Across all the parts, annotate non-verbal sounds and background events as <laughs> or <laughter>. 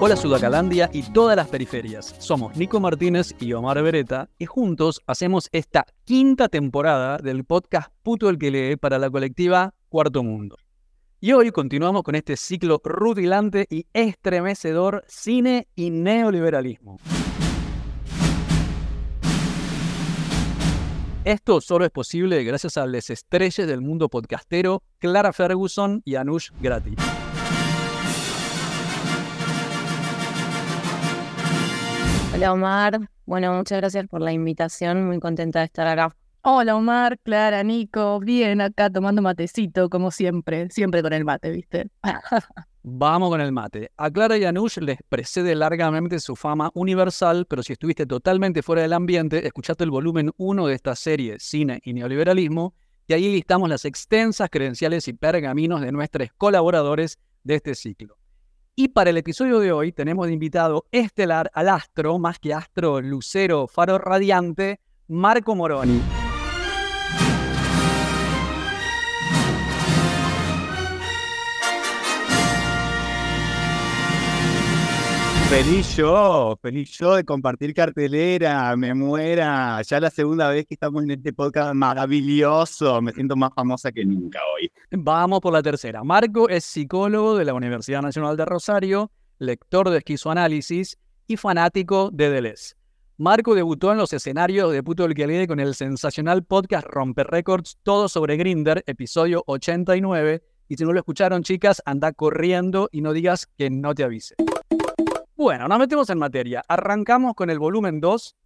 Hola Sudacalandia y todas las periferias. Somos Nico Martínez y Omar Beretta y juntos hacemos esta quinta temporada del podcast Puto el que lee para la colectiva Cuarto Mundo. Y hoy continuamos con este ciclo rutilante y estremecedor cine y neoliberalismo. Esto solo es posible gracias a las estrellas del mundo podcastero Clara Ferguson y Anush Grati. Hola Omar, bueno, muchas gracias por la invitación, muy contenta de estar acá. Hola Omar, Clara, Nico, bien acá tomando matecito como siempre, siempre con el mate, ¿viste? Vamos con el mate. A Clara y Anush les precede largamente su fama universal, pero si estuviste totalmente fuera del ambiente, escuchaste el volumen 1 de esta serie, Cine y Neoliberalismo, y ahí listamos las extensas credenciales y pergaminos de nuestros colaboradores de este ciclo. Y para el episodio de hoy tenemos de invitado estelar al astro, más que astro, lucero, faro radiante, Marco Moroni. Feliz yo, feliz yo de compartir cartelera, me muera. Ya la segunda vez que estamos en este podcast maravilloso, me siento más famosa que nunca hoy. Vamos por la tercera. Marco es psicólogo de la Universidad Nacional de Rosario, lector de esquizoanálisis y fanático de Deleuze. Marco debutó en los escenarios de Puto el que con el sensacional podcast Romper Records, todo sobre Grinder, episodio 89. Y si no lo escucharon, chicas, anda corriendo y no digas que no te avise. Bueno, nos metemos en materia. Arrancamos con el volumen 2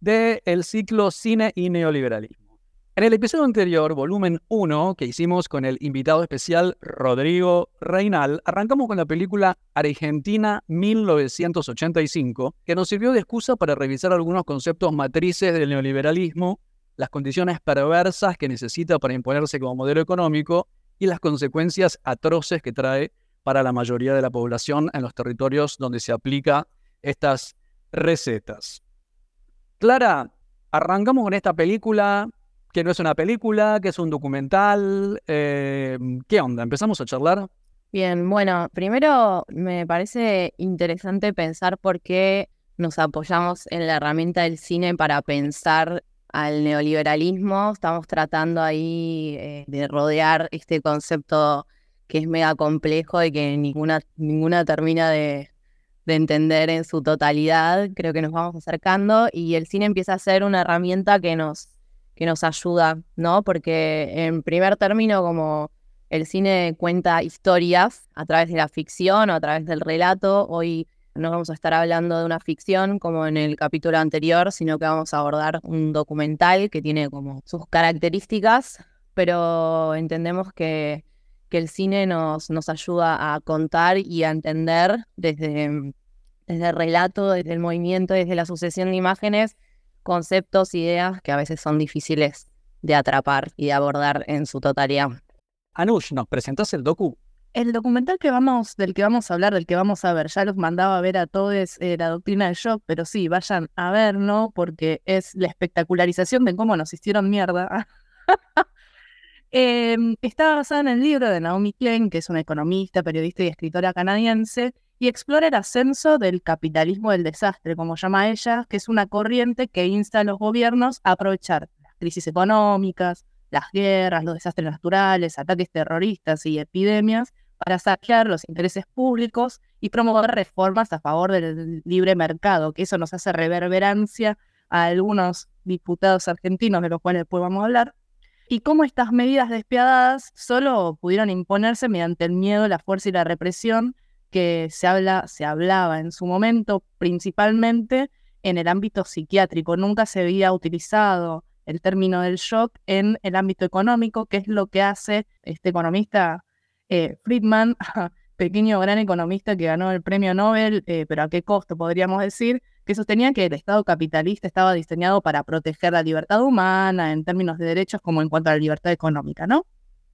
del ciclo Cine y Neoliberalismo. En el episodio anterior, volumen 1, que hicimos con el invitado especial Rodrigo Reinal, arrancamos con la película Argentina 1985, que nos sirvió de excusa para revisar algunos conceptos matrices del neoliberalismo, las condiciones perversas que necesita para imponerse como modelo económico y las consecuencias atroces que trae para la mayoría de la población en los territorios donde se aplica estas recetas. Clara, arrancamos con esta película, que no es una película, que es un documental. Eh, ¿Qué onda? ¿Empezamos a charlar? Bien, bueno, primero me parece interesante pensar por qué nos apoyamos en la herramienta del cine para pensar al neoliberalismo. Estamos tratando ahí eh, de rodear este concepto que es mega complejo y que ninguna, ninguna termina de, entender en su totalidad. Creo que nos vamos acercando y el cine empieza a ser una herramienta que nos, que nos ayuda, ¿no? Porque en primer término, como el cine cuenta historias a través de la ficción o a través del relato, hoy no vamos a estar hablando de una ficción como en el capítulo anterior, sino que vamos a abordar un documental que tiene como sus características, pero entendemos que que el cine nos, nos ayuda a contar y a entender desde, desde el relato, desde el movimiento, desde la sucesión de imágenes, conceptos, ideas que a veces son difíciles de atrapar y de abordar en su totalidad. Anush, ¿nos presentás el docu? El documental que vamos, del que vamos a hablar, del que vamos a ver, ya los mandaba a ver a todos eh, la doctrina del shock, pero sí, vayan a ver, ¿no? Porque es la espectacularización de cómo nos hicieron mierda <laughs> Em, está basada en el libro de Naomi Klein, que es una economista, periodista y escritora canadiense, y explora el ascenso del capitalismo del desastre, como llama ella, que es una corriente que insta a los gobiernos a aprovechar las crisis económicas, las guerras, los desastres naturales, ataques terroristas y epidemias para saquear los intereses públicos y promover reformas a favor del libre mercado, que eso nos hace reverberancia a algunos diputados argentinos de los cuales después vamos a hablar, y cómo estas medidas despiadadas solo pudieron imponerse mediante el miedo, la fuerza y la represión que se, habla, se hablaba en su momento principalmente en el ámbito psiquiátrico. Nunca se había utilizado el término del shock en el ámbito económico, que es lo que hace este economista eh, Friedman, <laughs> pequeño gran economista que ganó el premio Nobel, eh, pero a qué costo podríamos decir, que sostenía que el Estado capitalista estaba diseñado para proteger la libertad humana en términos de derechos como en cuanto a la libertad económica, ¿no?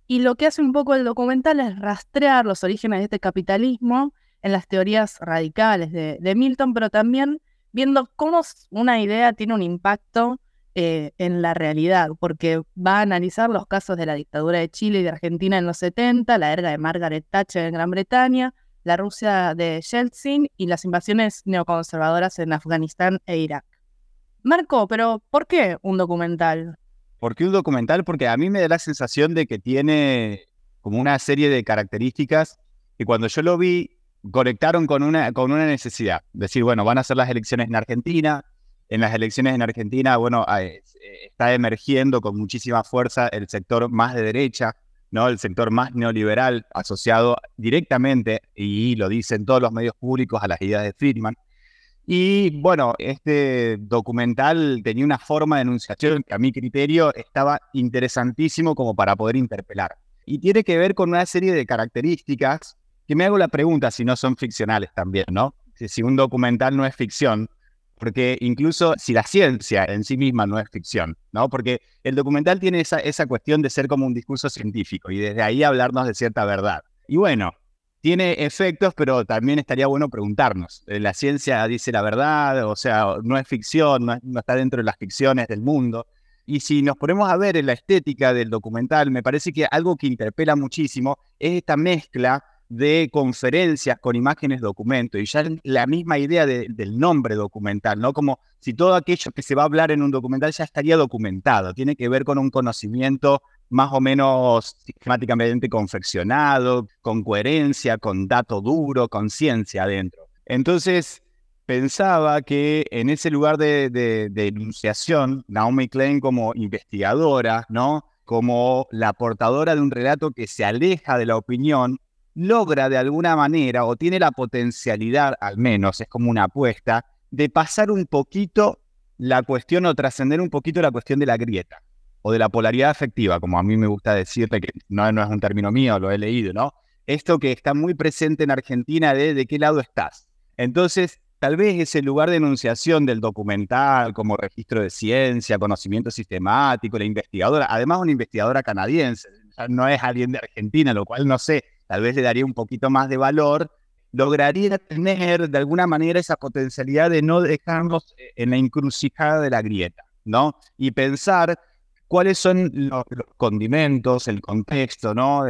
Y lo que hace un poco el documental es rastrear los orígenes de este capitalismo en las teorías radicales de, Milton, pero también viendo cómo una idea tiene un impacto eh, en la realidad, porque va a analizar los casos de la dictadura de Chile y de Argentina en los 70, la erga de Margaret Thatcher en Gran Bretaña, la Rusia de Yeltsin y las invasiones neoconservadoras en Afganistán e Irak. Marco, pero ¿por qué un documental? ¿Por qué un documental? Porque a mí me da la sensación de que tiene como una serie de características que cuando yo lo vi conectaron con una, con una necesidad. Decir, bueno, van a ser las elecciones en Argentina. En las elecciones en Argentina, bueno, eh, está emergiendo con muchísima fuerza el sector más de derecha, El sector más neoliberal asociado directamente, y lo dicen todos los medios públicos, a las ideas de Friedman. Y bueno, este documental tenía una forma de enunciación que a mi criterio estaba interesantísimo como para poder interpelar. Y tiene que ver con una serie de características que me hago la pregunta si no son ficcionales también, ¿no? Si un documental no es ficción, porque incluso si la ciencia en sí misma no es ficción, ¿no? Porque el documental tiene esa, esa cuestión de ser como un discurso científico y desde ahí hablarnos de cierta verdad. Y bueno, tiene efectos, pero también estaría bueno preguntarnos. Eh, ¿La ciencia dice la verdad? O sea, no es ficción, no, está dentro de las ficciones del mundo. Y si nos ponemos a ver en la estética del documental, me parece que algo que interpela muchísimo es esta mezcla de conferencias con imágenes documento y ya la misma idea del nombre documental, ¿no? Como si todo aquello que se va a hablar en un documental ya estaría documentado, tiene que ver con un conocimiento más o menos sistemáticamente confeccionado, con coherencia, con dato duro, con ciencia adentro. Entonces, pensaba que en ese lugar de, de, enunciación, Naomi Klein como investigadora, ¿no? como la portadora de un relato que se aleja de la opinión, logra de alguna manera, o tiene la potencialidad, al menos, es como una apuesta, de pasar un poquito la cuestión o trascender un poquito la cuestión de la grieta o de la polaridad afectiva, como a mí me gusta decirte, que no, no es un término mío, lo he leído, ¿no? Esto que está muy presente en Argentina de de qué lado estás. Entonces, tal vez ese lugar de enunciación del documental como registro de ciencia, conocimiento sistemático, la investigadora, además una investigadora canadiense, no es alguien de Argentina, lo cual no sé, tal vez le daría un poquito más de valor, lograría tener de alguna manera esa potencialidad de no dejarnos en la encrucijada de la grieta, ¿no? Y pensar cuáles son los, condimentos, el contexto, ¿no?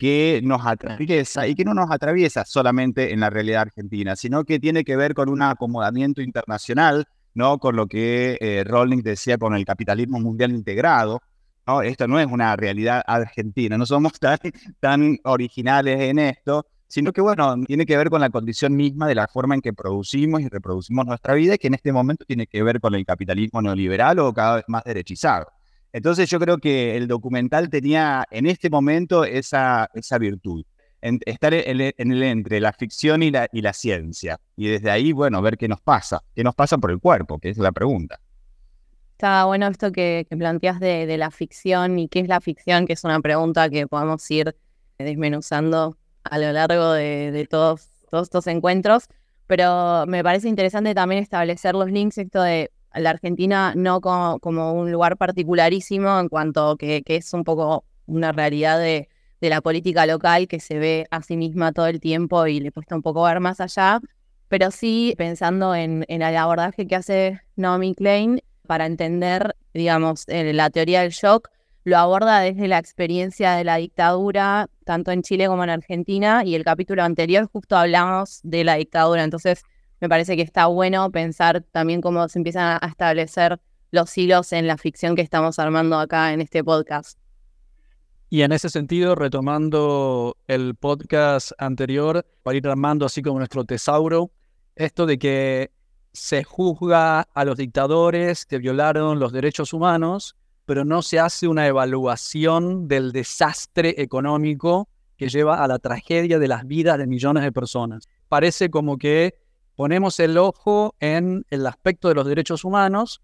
que nos atraviesa y que no nos atraviesa solamente en la realidad argentina, sino que tiene que ver con un acomodamiento internacional, ¿no? Con lo que eh, Rowling decía con el capitalismo mundial integrado, ¿no? Esto no es una realidad argentina, no somos tan, tan originales en esto, sino que, bueno, tiene que ver con la condición misma de la forma en que producimos y reproducimos nuestra vida, que en este momento tiene que ver con el capitalismo neoliberal o cada vez más derechizado. Entonces yo creo que el documental tenía en este momento esa, esa virtud, estar en el, entre la ficción y la, y la ciencia. Y desde ahí, bueno, ver qué nos pasa, qué nos pasa por el cuerpo, que es la pregunta. Está bueno esto que, planteas de, la ficción y qué es la ficción, que es una pregunta que podemos ir desmenuzando a lo largo de, todos, estos encuentros. Pero me parece interesante también establecer los links, esto de la Argentina no como, un lugar particularísimo en cuanto que, que es un poco una realidad de, la política local que se ve a sí misma todo el tiempo y le cuesta un poco ver más allá, pero sí pensando en, el abordaje que hace Naomi Klein para entender, digamos, la teoría del shock, lo aborda desde la experiencia de la dictadura, tanto en Chile como en Argentina, y el capítulo anterior justo hablamos de la dictadura, entonces me parece que está bueno pensar también cómo se empiezan a establecer los hilos en la ficción que estamos armando acá en este podcast. Y en ese sentido, retomando el podcast anterior, para ir armando así como nuestro tesauro, esto de que se juzga a los dictadores que violaron los derechos humanos, pero no se hace una evaluación del desastre económico que lleva a la tragedia de las vidas de millones de personas. Parece como que ponemos el ojo en el aspecto de los derechos humanos,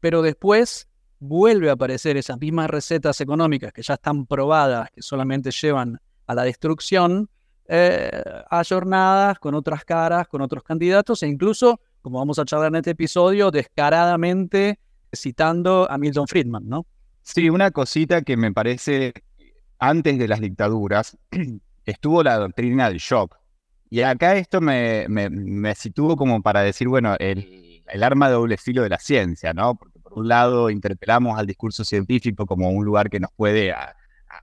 pero después vuelve a aparecer esas mismas recetas económicas que ya están probadas, que solamente llevan a la destrucción, eh, ayornadas con otras caras, con otros candidatos e incluso, como vamos a charlar en este episodio, descaradamente citando a Milton Friedman, ¿no? Sí, una cosita que me parece, antes de las dictaduras, <clears throat> estuvo la doctrina del shock, y acá esto me, me, me sitúo como para decir, bueno, el, el, arma de doble filo de la ciencia, ¿no? Porque por un lado interpelamos al discurso científico como un lugar que nos puede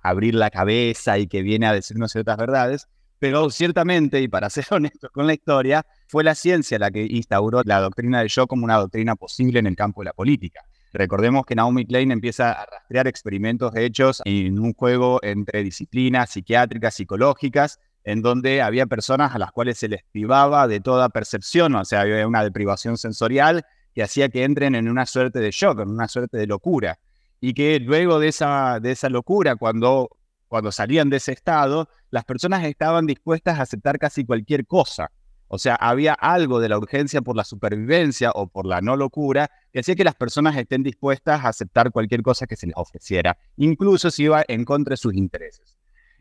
abrir la cabeza y que viene a decirnos ciertas verdades, pero ciertamente, y para <laughs> ser honestos con la historia, fue la ciencia la que instauró la doctrina del shock como una doctrina posible en el campo de la política. Recordemos que Naomi Klein empieza a rastrear experimentos hechos en un juego entre disciplinas psiquiátricas, psicológicas, en donde había personas a las cuales se les privaba de toda percepción, o sea, había una deprivación sensorial que hacía que entren en una suerte de shock, en una suerte de locura, y que luego de esa, de esa locura, cuando, cuando salían de ese estado, las personas estaban dispuestas a aceptar casi cualquier cosa. O sea, había algo de la urgencia por la supervivencia o por la no locura que hacía que las personas estén dispuestas a aceptar cualquier cosa que se les ofreciera, incluso si iba en contra de sus intereses.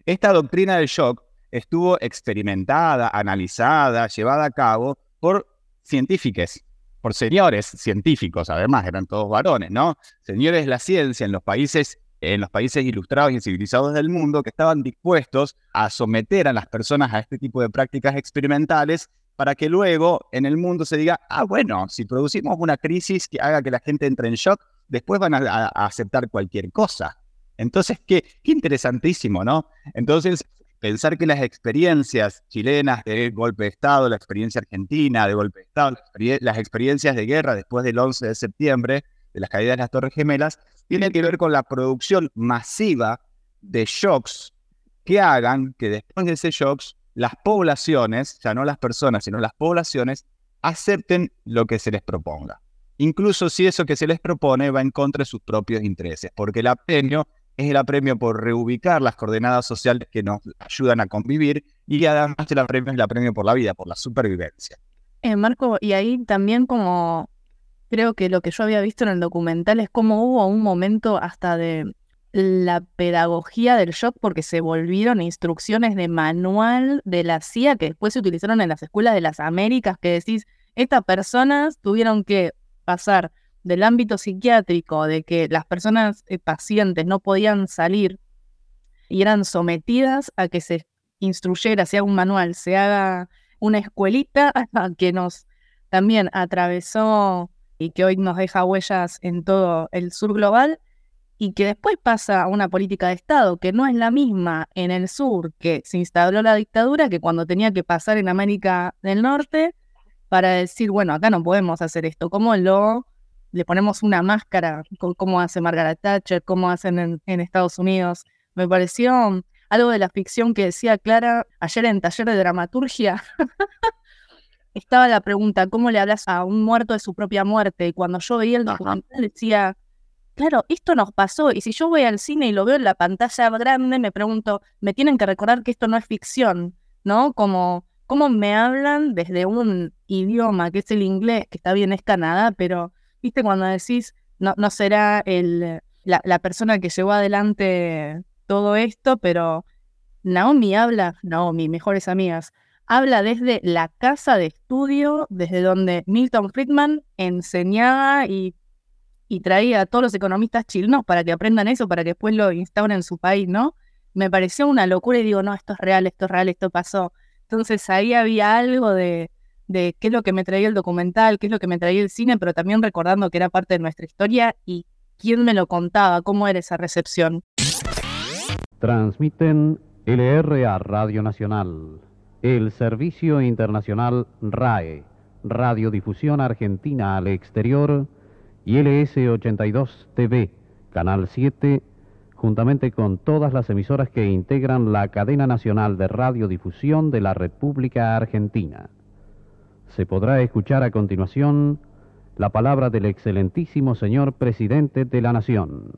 Esta doctrina del shock estuvo experimentada, analizada, llevada a cabo por científicos, por señores científicos, además eran todos varones, ¿no? Señores de la ciencia en los países en los países ilustrados y civilizados del mundo que estaban dispuestos a someter a las personas a este tipo de prácticas experimentales para que luego en el mundo se diga, ah, bueno, si producimos una crisis que haga que la gente entre en shock, después van a, aceptar cualquier cosa. Entonces, qué, qué interesantísimo, ¿no? Entonces, pensar que las experiencias chilenas de golpe de Estado, la experiencia argentina de golpe de Estado, las experiencias de guerra después del 11 de septiembre, de las caídas de las Torres Gemelas, tiene que ver con la producción masiva de shocks que hagan que después de ese shocks las poblaciones, ya no las personas, sino las poblaciones, acepten lo que se les proponga. Incluso si eso que se les propone va en contra de sus propios intereses, porque el apremio es el apremio por reubicar las coordenadas sociales que nos ayudan a convivir y además el apremio es el apremio por la vida, por la supervivencia. Eh, Marco, y ahí también como creo que lo que yo había visto en el documental es como hubo un momento hasta de la pedagogía del shock porque se volvieron instrucciones de manual de la CIA que después se utilizaron en las escuelas de las Américas que decís, estas personas tuvieron que pasar del ámbito psiquiátrico, de que las personas eh, pacientes no podían salir y eran sometidas a que se instruyera, se haga un manual, se haga una escuelita <laughs> que nos también atravesó y que hoy nos deja huellas en todo el sur global y que después pasa a una política de Estado que no es la misma en el sur, que se instaló la dictadura, que cuando tenía que pasar en América del Norte para decir, bueno, acá no podemos hacer esto, ¿cómo lo le ponemos una máscara, como hace Margaret Thatcher, como hacen en, Estados Unidos. Me pareció algo de la ficción que decía Clara ayer en taller de dramaturgia. <laughs> Estaba la pregunta, ¿cómo le hablas a un muerto de su propia muerte? Y cuando yo veía el documental decía, claro, esto nos pasó. Y si yo voy al cine y lo veo en la pantalla grande, me pregunto, me tienen que recordar que esto no es ficción, ¿no? Como, ¿cómo me hablan desde un idioma que es el inglés, que está bien, es Canadá, pero ¿Viste cuando decís, no, no será el, la, persona que llevó adelante todo esto, pero Naomi habla, Naomi, mejores amigas, habla desde la casa de estudio, desde donde Milton Friedman enseñaba y, y traía a todos los economistas chilenos para que aprendan eso, para que después lo instauren en su país, ¿no? Me pareció una locura y digo, no, esto es real, esto es real, esto pasó. Entonces ahí había algo de, de qué es lo que me traía el documental, qué es lo que me traía el cine, pero también recordando que era parte de nuestra historia y quién me lo contaba, cómo era esa recepción. Transmiten LRA Radio Nacional, el Servicio Internacional RAE, Radiodifusión Argentina al Exterior, y LS82 TV, Canal 7, juntamente con todas las emisoras que integran la cadena nacional de radiodifusión de la República Argentina se podrá escuchar a continuación la palabra del excelentísimo señor presidente de la Nación.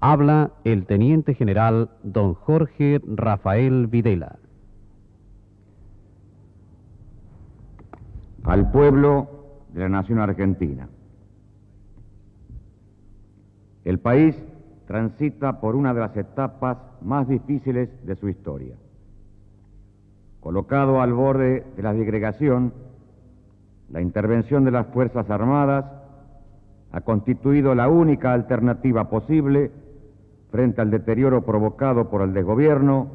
Habla el teniente general don Jorge Rafael Videla. Al pueblo de la Nación Argentina. El país transita por una de las etapas más difíciles de su historia. Colocado al borde de la digregación, la intervención de las Fuerzas Armadas ha constituido la única alternativa posible frente al deterioro provocado por el desgobierno,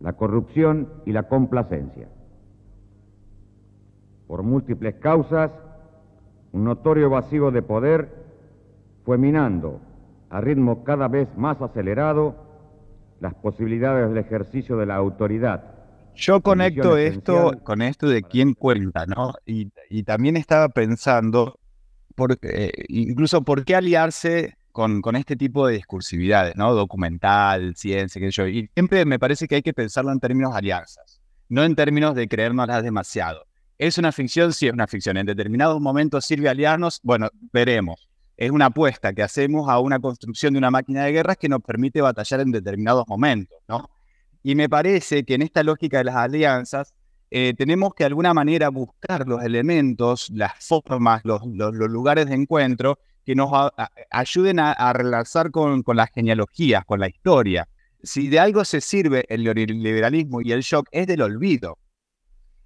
la corrupción y la complacencia. Por múltiples causas, un notorio vacío de poder fue minando a ritmo cada vez más acelerado las posibilidades del ejercicio de la autoridad. Yo conecto esto con esto de quién cuenta, ¿no? Y, y también estaba pensando, por, eh, incluso por qué aliarse con, con este tipo de discursividades, ¿no? Documental, ciencia, qué sé yo. Y siempre me parece que hay que pensarlo en términos de alianzas, no en términos de creérnoslas demasiado. ¿Es una ficción? Sí, es una ficción. ¿En determinados momentos sirve aliarnos? Bueno, veremos. Es una apuesta que hacemos a una construcción de una máquina de guerras que nos permite batallar en determinados momentos, ¿no? Y me parece que en esta lógica de las alianzas eh, tenemos que de alguna manera buscar los elementos, las formas, los, lugares de encuentro que nos ayuden a, relaxar con, con las genealogías, con la historia. Si de algo se sirve el neoliberalismo y el shock es del olvido.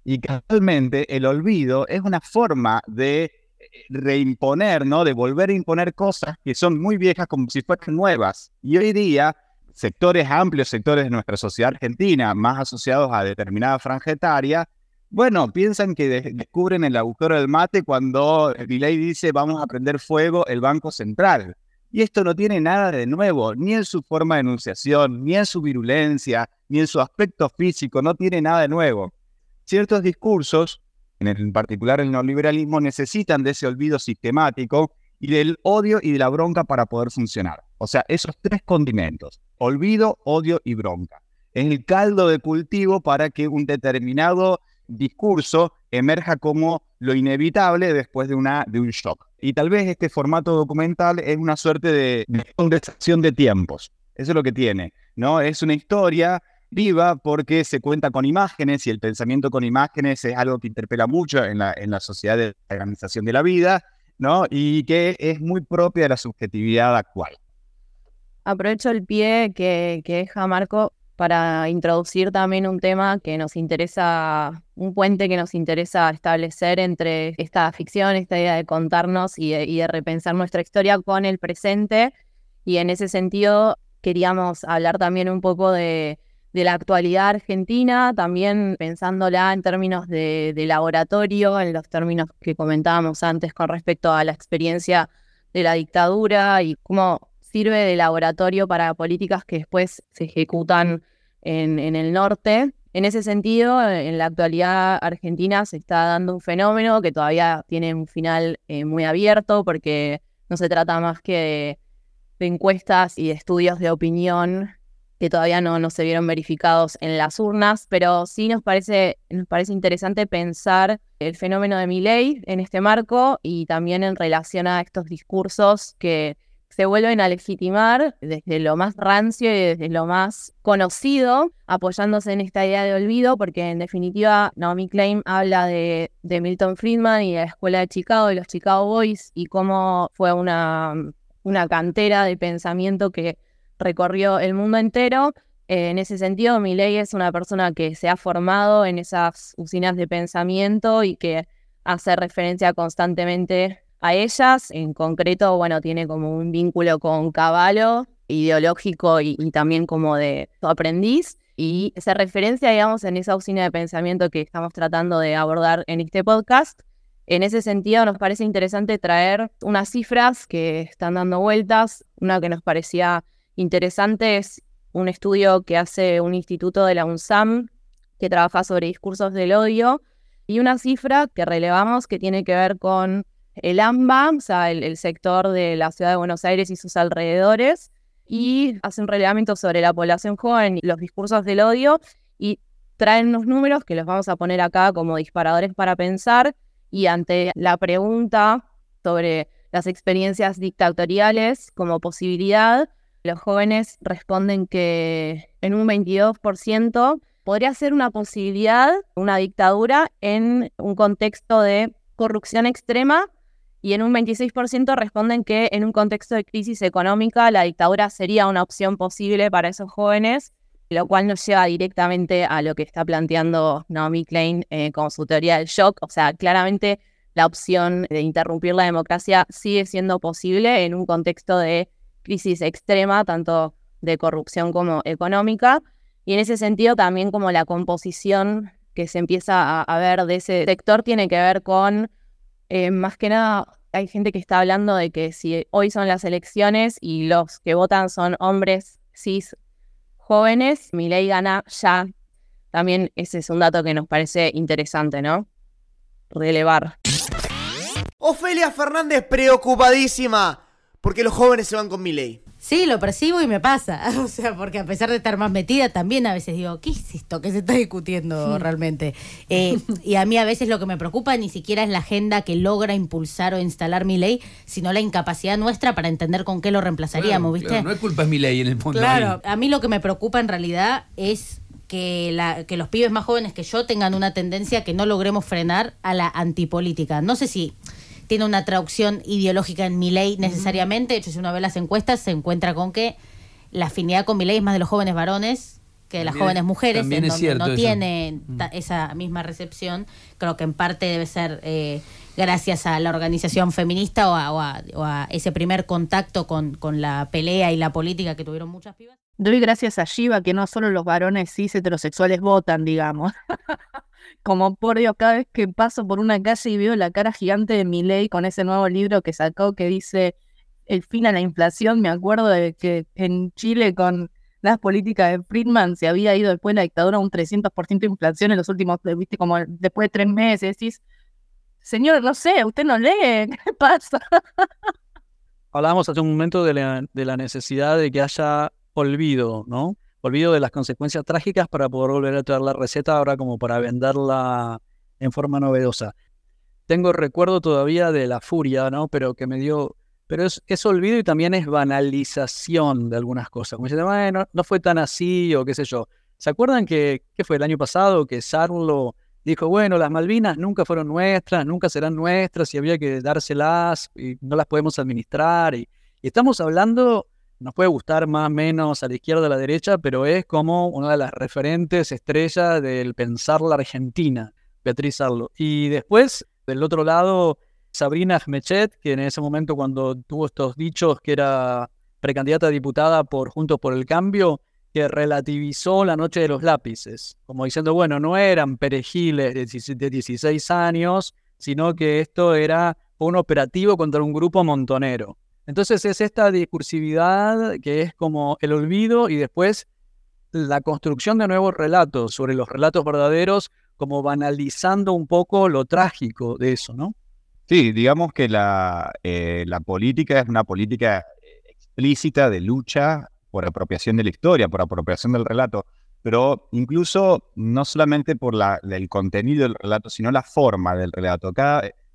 Y casualmente el olvido es una forma de eh, reimponer, ¿no? De volver a imponer cosas que son muy viejas como si fueran nuevas. Y hoy día, sectores amplios, sectores de nuestra sociedad argentina, más asociados a determinada franja etaria, bueno, piensan que de- descubren el agujero del mate cuando Milei dice vamos a prender fuego el Banco Central. Y esto no tiene nada de nuevo, ni en su forma de enunciación, ni en su virulencia, ni en su aspecto físico, no tiene nada de nuevo. Ciertos discursos, en, particular el neoliberalismo, necesitan de ese olvido sistemático y del odio y de la bronca para poder funcionar. O sea, esos tres condimentos, olvido, odio y bronca. Es el caldo de cultivo para que un determinado discurso emerja como lo inevitable después de, una, de un shock. Y tal vez este formato documental es una suerte de, de condensación de tiempos. Eso es lo que tiene, ¿no? Es una historia viva porque se cuenta con imágenes y el pensamiento con imágenes es algo que interpela mucho en la, en la sociedad de la organización de la vida, ¿no? Y que es muy propia de la subjetividad actual. Aprovecho el pie que, que deja Marco para introducir también un tema que nos interesa, un puente que nos interesa establecer entre esta ficción, esta idea de contarnos y de, y de repensar nuestra historia con el presente. Y en ese sentido queríamos hablar también un poco de, de la actualidad argentina, también pensándola en términos de, de laboratorio, en los términos que comentábamos antes con respecto a la experiencia de la dictadura y cómo sirve de laboratorio para políticas que después se ejecutan en, el norte. En ese sentido, en la actualidad argentina se está dando un fenómeno que todavía tiene un final eh, muy abierto porque no se trata más que de, de encuestas y de estudios de opinión que todavía no, no se vieron verificados en las urnas, pero sí nos parece, nos parece interesante pensar el fenómeno de Milei en este marco y también en relación a estos discursos que se vuelven a legitimar desde lo más rancio y desde lo más conocido, apoyándose en esta idea de olvido, porque en definitiva Naomi Klein habla de, de Milton Friedman y de la Escuela de Chicago y los Chicago Boys y cómo fue una, una cantera de pensamiento que recorrió el mundo entero. Eh, en ese sentido, Milei es una persona que se ha formado en esas usinas de pensamiento y que hace referencia constantemente a ellas. En concreto, bueno, tiene como un vínculo con Caballo, ideológico y, también como de aprendiz. Y esa referencia, digamos, en esa usina de pensamiento que estamos tratando de abordar en este podcast. En ese sentido, nos parece interesante traer unas cifras que están dando vueltas. Una que nos parecía interesante es un estudio que hace un instituto de la UNSAM que trabaja sobre discursos del odio y una cifra que relevamos que tiene que ver con el AMBA, o sea, el, sector de la ciudad de Buenos Aires y sus alrededores, y hace un relevamiento sobre la población joven y los discursos del odio, y traen unos números que los vamos a poner acá como disparadores para pensar, y ante la pregunta sobre las experiencias dictatoriales como posibilidad, los jóvenes responden que en un 22% podría ser una posibilidad, una dictadura en un contexto de corrupción extrema y en un 26% responden que en un contexto de crisis económica la dictadura sería una opción posible para esos jóvenes, lo cual nos lleva directamente a lo que está planteando Naomi Klein eh, con su teoría del shock. O sea, claramente la opción de interrumpir la democracia sigue siendo posible en un contexto de crisis extrema, tanto de corrupción como económica. Y en ese sentido también como la composición que se empieza a, ver de ese sector tiene que ver con eh, más que nada Hay gente que está hablando de que si hoy son las elecciones y los que votan son hombres cis jóvenes, ley gana ya. También ese es un dato que nos parece interesante, ¿no? Relevar. Ofelia Fernández preocupadísima porque los jóvenes se van con ley. Sí, lo percibo y me pasa. <laughs> O sea, porque a pesar de estar más metida, también a veces digo, ¿qué es esto que se está discutiendo realmente? Eh, <laughs> y a mí a veces lo que me preocupa ni siquiera es la agenda que logra impulsar o instalar mi ley, sino la incapacidad nuestra para entender con qué lo reemplazaríamos, ¿viste? no es culpa de mi ley en el fondo. Claro, a mí lo que me preocupa en realidad es que, la, que los pibes más jóvenes que yo tengan una tendencia que no logremos frenar a la antipolítica. No sé si tiene una traducción ideológica en mi ley necesariamente. De hecho, si uno ve las encuestas, se encuentra con que la afinidad con mi ley es más de los jóvenes varones que de las jóvenes mujeres, en donde no tiene esa misma recepción. Creo que en parte debe ser eh, gracias a la organización feminista o a, ese primer contacto con, con, la pelea y la política que tuvieron muchas pibas. Doy gracias a Shiva que no solo los varones cis heterosexuales votan, digamos. <laughs> como por Dios, cada vez que paso por una calle y veo la cara gigante de Milei con ese nuevo libro que sacó que dice El fin a la inflación, me acuerdo de que en Chile con las políticas de Friedman se había ido después de la dictadura un 300% de inflación en los últimos, viste, como después de tres meses. Decís, señor, no sé, usted no lee, <laughs> ¿qué pasa? Hablábamos hace un momento de la, de la necesidad de que haya olvido, ¿no? Olvido de las consecuencias trágicas para poder volver a traer la receta ahora como para venderla en forma novedosa. Tengo recuerdo todavía de la furia, ¿no? Pero que me dio... Pero es, es olvido y también es banalización de algunas cosas. Como dicen, bueno, no fue tan así o qué sé yo. ¿Se acuerdan que, ¿qué fue el año pasado? Que Sarlo dijo, bueno, las Malvinas nunca fueron nuestras, nunca serán nuestras y había que dárselas y no las podemos administrar. y estamos hablando nos puede gustar más o menos a la izquierda o a la derecha, pero es como una de las referentes estrellas del pensar la Argentina, Beatriz Arlo. Y después, del otro lado, Sabrina Ahmechet, que en ese momento cuando tuvo estos dichos que era precandidata a diputada por Juntos por el Cambio, que relativizó la noche de los lápices, como diciendo, bueno, no eran perejiles de 16 años, sino que esto era un operativo contra un grupo montonero. Entonces es esta discursividad que es como el olvido y después la construcción de nuevos relatos sobre los relatos verdaderos, como banalizando un poco lo trágico de eso, ¿no? Sí, digamos que la, eh, la política es una política explícita de lucha por apropiación de la historia, por apropiación del relato, pero incluso no solamente por el contenido del relato, sino la forma del relato.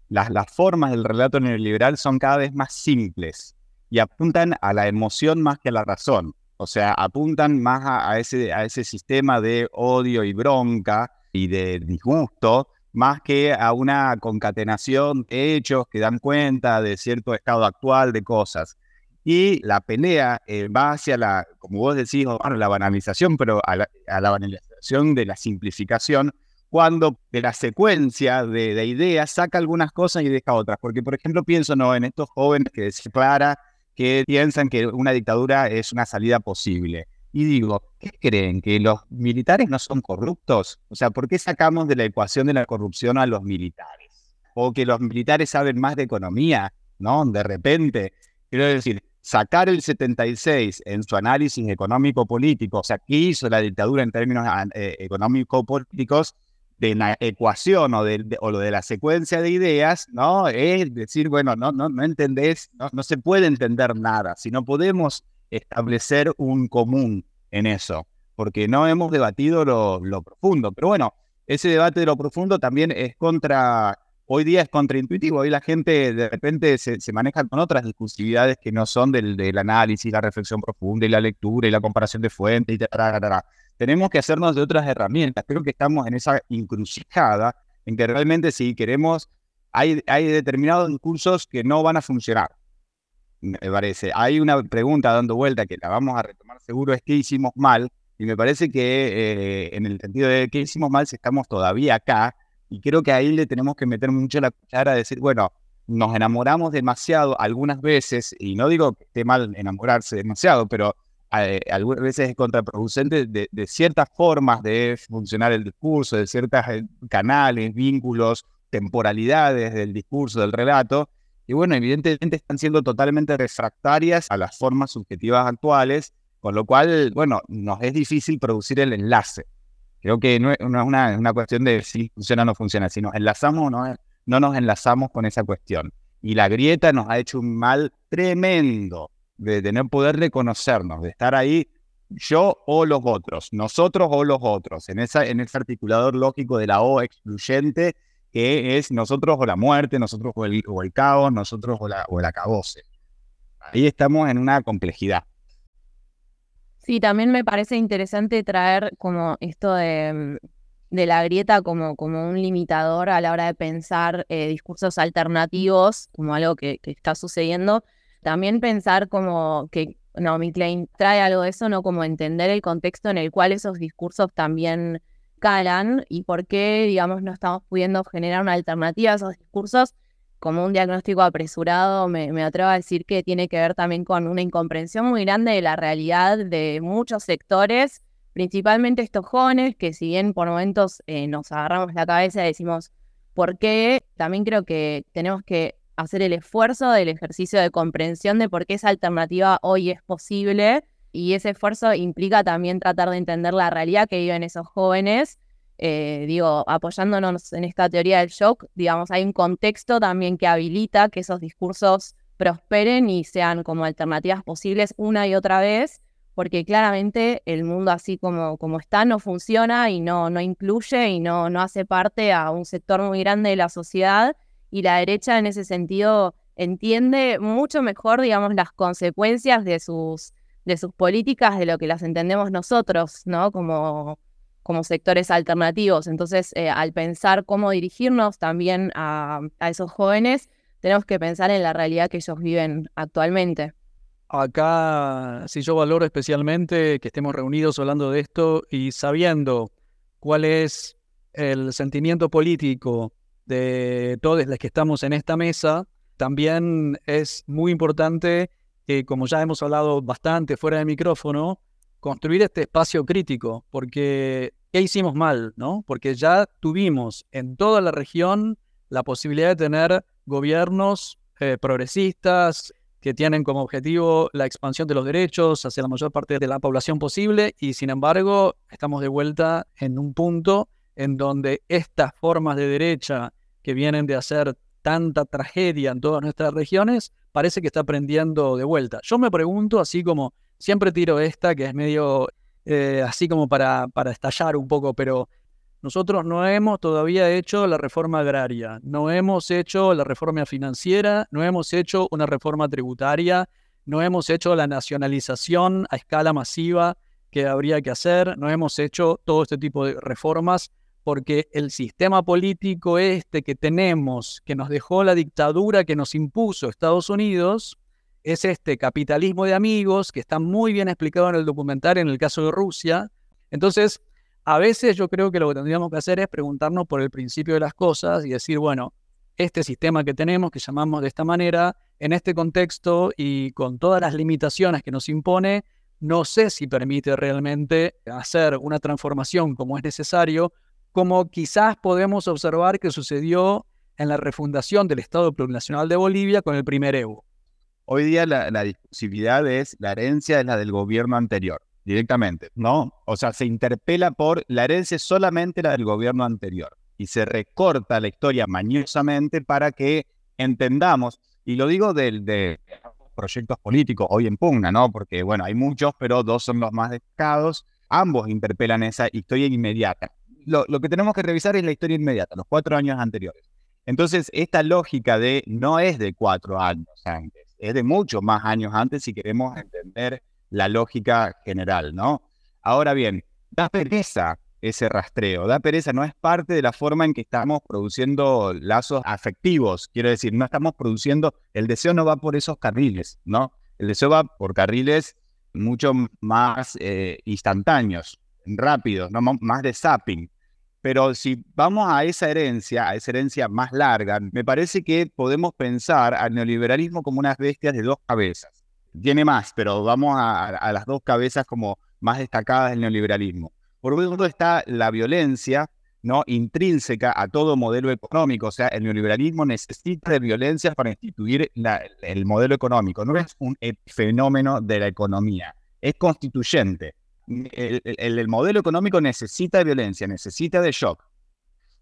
Las, las formas del relato neoliberal son cada vez más simples y apuntan a la emoción más que a la razón. O sea, apuntan más a, ese, a ese sistema de odio y bronca y de disgusto, más que a una concatenación de hechos que dan cuenta de cierto estado actual de cosas. Y la pelea eh, va hacia la, como vos decís, la banalización, pero a la, a la banalización de la simplificación, cuando de la secuencia de, ideas saca algunas cosas y deja otras. Porque, por ejemplo, pienso ¿no? en estos jóvenes que se Clara que piensan que una dictadura es una salida posible. Y digo, ¿qué creen? ¿Que los militares no son corruptos? O sea, ¿por qué sacamos de la ecuación de la corrupción a los militares? O que los militares saben más de economía, ¿no? De repente, quiero decir, sacar el 76 en su análisis económico-político, o sea, ¿qué hizo la dictadura en términos eh, económico-políticos? De la ecuación o de, o de la secuencia de ideas, ¿no? Es decir, bueno, no, no, no entendés, no, se puede entender nada, si no podemos establecer un común en eso, porque no hemos debatido lo, lo profundo. Pero bueno, ese debate de lo profundo también es contra, hoy día es contraintuitivo, hoy la gente de repente se, se maneja con otras discursividades que no son del, del, análisis, la reflexión profunda y la lectura y la comparación de fuentes y tal, tenemos que hacernos de otras herramientas. Creo que estamos en esa encrucijada en que realmente si queremos, hay, hay determinados discursos que no van a funcionar, me parece. Hay una pregunta dando vuelta que la vamos a retomar seguro, es qué hicimos mal, y me parece que eh, en el sentido de qué hicimos mal si estamos todavía acá, y creo que ahí le tenemos que meter mucho la cuchara a decir, bueno, nos enamoramos demasiado algunas veces, y no digo que esté mal enamorarse demasiado, pero algunas veces es contraproducente de, ciertas formas de funcionar el discurso, de ciertos eh, canales, vínculos, temporalidades del discurso, del relato, Y bueno, evidentemente están siendo totalmente refractarias a las formas subjetivas actuales, con lo cual, bueno, nos es difícil producir el enlace. Creo que no es, una, cuestión de si funciona o no funciona, si nos enlazamos o no, no nos enlazamos con esa cuestión. Y la grieta nos ha hecho un mal tremendo de, de no poder reconocernos, de estar ahí yo o los otros, nosotros o los otros, en, esa, en ese articulador lógico de la O excluyente que es nosotros o la muerte, nosotros o el, o el caos, nosotros o, la, o el acabose. Ahí estamos en una complejidad. Sí, también me parece interesante traer como esto de, de la grieta como, como un limitador a la hora de pensar eh, discursos alternativos, como algo que, está sucediendo. También pensar como que Naomi Klein trae algo de eso, ¿no? Como entender el contexto en el cual esos discursos también calan y por qué, digamos, no estamos pudiendo generar una alternativa a esos discursos. Como un diagnóstico apresurado, me, atrevo a decir que tiene que ver también con una incomprensión muy grande de la realidad de muchos sectores, principalmente estos jóvenes, que si bien por momentos eh, nos agarramos la cabeza y decimos, ¿por qué? También creo que tenemos que hacer el esfuerzo del ejercicio de comprensión de por qué esa alternativa hoy es posible y ese esfuerzo implica también tratar de entender la realidad que viven esos jóvenes. Eh, digo, apoyándonos en esta teoría del shock, digamos, hay un contexto también que habilita que esos discursos prosperen y sean como alternativas posibles una y otra vez, porque claramente el mundo así como, como está no funciona y no, no incluye y no, no hace parte a un sector muy grande de la sociedad y la derecha en ese sentido entiende mucho mejor, digamos, las consecuencias de sus, de sus políticas de lo que las entendemos nosotros, ¿no? Como, como sectores alternativos. Entonces, eh, al pensar cómo dirigirnos también a, a esos jóvenes, tenemos que pensar en la realidad que ellos viven actualmente. Acá, si yo valoro especialmente que estemos reunidos hablando de esto y sabiendo cuál es el sentimiento político de todos los que estamos en esta mesa, también es muy importante que, como ya hemos hablado bastante fuera de micrófono, construir este espacio crítico, porque ¿qué hicimos mal? ¿no? Porque ya tuvimos en toda la región la posibilidad de tener gobiernos eh, progresistas que tienen como objetivo la expansión de los derechos hacia la mayor parte de la población posible y sin embargo estamos de vuelta en un punto en donde estas formas de derecha que vienen de hacer tanta tragedia en todas nuestras regiones, parece que está aprendiendo de vuelta. Yo me pregunto, así como siempre tiro esta, que es medio eh, así como para, para estallar un poco, pero nosotros no hemos todavía hecho la reforma agraria, no hemos hecho la reforma financiera, no hemos hecho una reforma tributaria, no hemos hecho la nacionalización a escala masiva que habría que hacer, no hemos hecho todo este tipo de reformas porque el sistema político este que tenemos, que nos dejó la dictadura que nos impuso Estados Unidos, es este capitalismo de amigos que está muy bien explicado en el documental en el caso de Rusia. Entonces, a veces yo creo que lo que tendríamos que hacer es preguntarnos por el principio de las cosas y decir, bueno, este sistema que tenemos, que llamamos de esta manera, en este contexto y con todas las limitaciones que nos impone, no sé si permite realmente hacer una transformación como es necesario como quizás podemos observar que sucedió en la refundación del Estado Plurinacional de Bolivia con el primer Evo. Hoy día la, la discusividad es la herencia es la del gobierno anterior, directamente, ¿no? O sea, se interpela por la herencia solamente la del gobierno anterior y se recorta la historia mañosamente para que entendamos, y lo digo de, de proyectos políticos hoy en pugna, ¿no? Porque, bueno, hay muchos, pero dos son los más destacados. Ambos interpelan esa historia inmediata lo, que tenemos que revisar es la historia inmediata, los cuatro años anteriores. Entonces, esta lógica de no es de cuatro años antes, es de muchos más años antes si queremos entender la lógica general, ¿no? Ahora bien, da pereza ese rastreo, da pereza, no es parte de la forma en que estamos produciendo lazos afectivos, quiero decir, no estamos produciendo, el deseo no va por esos carriles, ¿no? El deseo va por carriles mucho más eh, instantáneos, rápidos, ¿no? más de zapping. Pero si vamos a esa herencia, a esa herencia más larga, me parece que podemos pensar al neoliberalismo como unas bestias de dos cabezas. Tiene más, pero vamos a, las dos cabezas como más destacadas del neoliberalismo. Por un lado está la violencia, ¿no? intrínseca a todo modelo económico. O sea, el neoliberalismo necesita de violencia para instituir el modelo económico. No es un fenómeno de la economía, es constituyente. El, el modelo económico necesita de violencia, necesita de shock.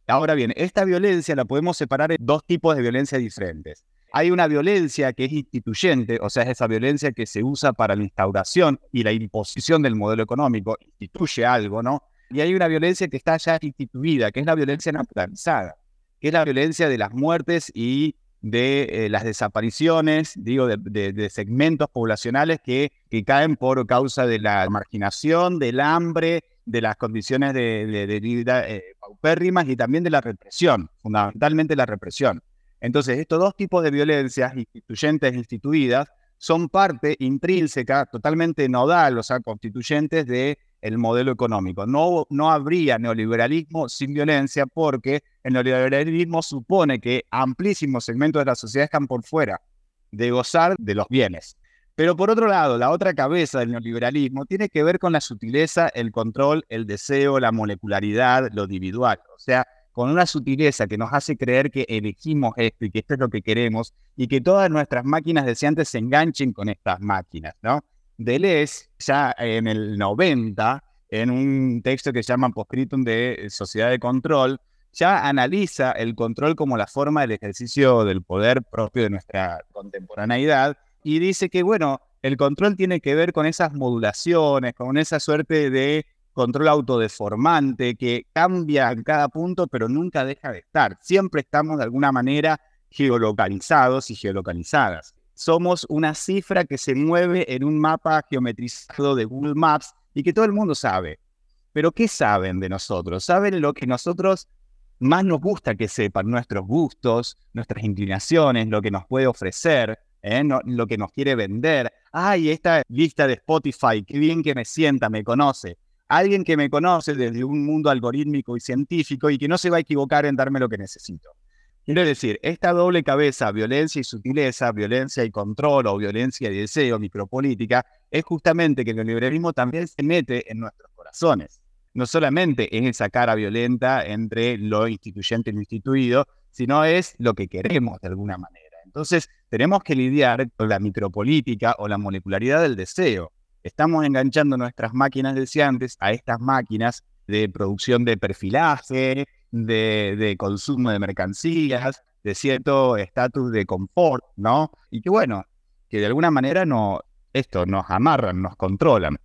Ahora bien, esta violencia la podemos separar en dos tipos de violencia diferentes. Hay una violencia que es instituyente, o sea, es esa violencia que se usa para la instauración y la imposición del modelo económico, instituye algo, ¿no? Y hay una violencia que está ya instituida, que es la violencia naturalizada, que es la violencia de las muertes y de eh, las desapariciones, digo, de, segmentos poblacionales que, que, caen por causa de la marginación, del hambre, de las condiciones de, vida eh, paupérrimas y también de la represión, fundamentalmente la represión. Entonces, estos dos tipos de violencias, instituyentes e instituidas, son parte intrínseca, totalmente nodal, o sea, constituyentes del el modelo económico. No, no habría neoliberalismo sin violencia porque el neoliberalismo supone que amplísimos segmentos de la sociedad están por fuera de gozar de los bienes. Pero por otro lado, la otra cabeza del neoliberalismo tiene que ver con la sutileza, el control, el deseo, la molecularidad, lo individual. O sea, con una sutileza que nos hace creer que elegimos esto y que esto es lo que queremos y que todas nuestras máquinas deseantes se enganchen con estas máquinas, ¿no? Deleuze, ya en el 90, en un texto que se llama Postscriptum de Sociedad de Control, ya analiza el control como la forma del ejercicio del poder propio de nuestra contemporaneidad y dice que, bueno, el control tiene que ver con esas modulaciones, con esa suerte de control autodeformante que cambia en cada punto, pero nunca deja de estar. Siempre estamos de alguna manera geolocalizados y geolocalizadas. Somos una cifra que se mueve en un mapa geometrizado de Google Maps y que todo el mundo sabe. Pero ¿qué saben de nosotros? Saben lo que nosotros más nos gusta que sepan, nuestros gustos, nuestras inclinaciones, lo que nos puede ofrecer, ¿eh? lo que nos quiere vender. Ay, esta lista de Spotify, qué bien que me sienta, me conoce alguien que me conoce desde un mundo algorítmico y científico y que no se va a equivocar en darme lo que necesito. Quiero decir, esta doble cabeza, violencia y sutileza, violencia y control o violencia y deseo, micropolítica, es justamente que el neoliberalismo también se mete en nuestros corazones. No solamente es esa cara violenta entre lo instituyente y lo instituido, sino es lo que queremos de alguna manera. Entonces, tenemos que lidiar con la micropolítica o la molecularidad del deseo estamos enganchando nuestras máquinas deseantes a estas máquinas de producción de perfilaje, de, consumo de mercancías, de cierto estatus de confort, ¿no? Y que bueno, que de alguna manera no, esto nos amarran, nos controlan.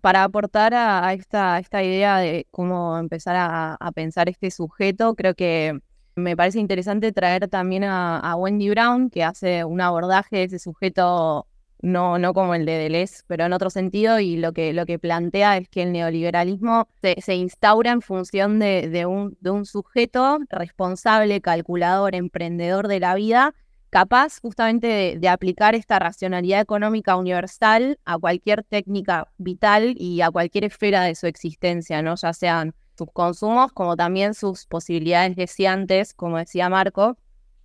Para aportar a, esta, idea de cómo empezar a, pensar este sujeto, creo que me parece interesante traer también a, a Wendy Brown, que hace un abordaje de ese sujeto no, no como el de Deleuze, pero en otro sentido, y lo que, lo que plantea es que el neoliberalismo se, instaura en función de, un, de un sujeto responsable, calculador, emprendedor de la vida, capaz justamente de, aplicar esta racionalidad económica universal a cualquier técnica vital y a cualquier esfera de su existencia, ¿no? Ya sean sus consumos como también sus posibilidades deseantes, como decía Marco.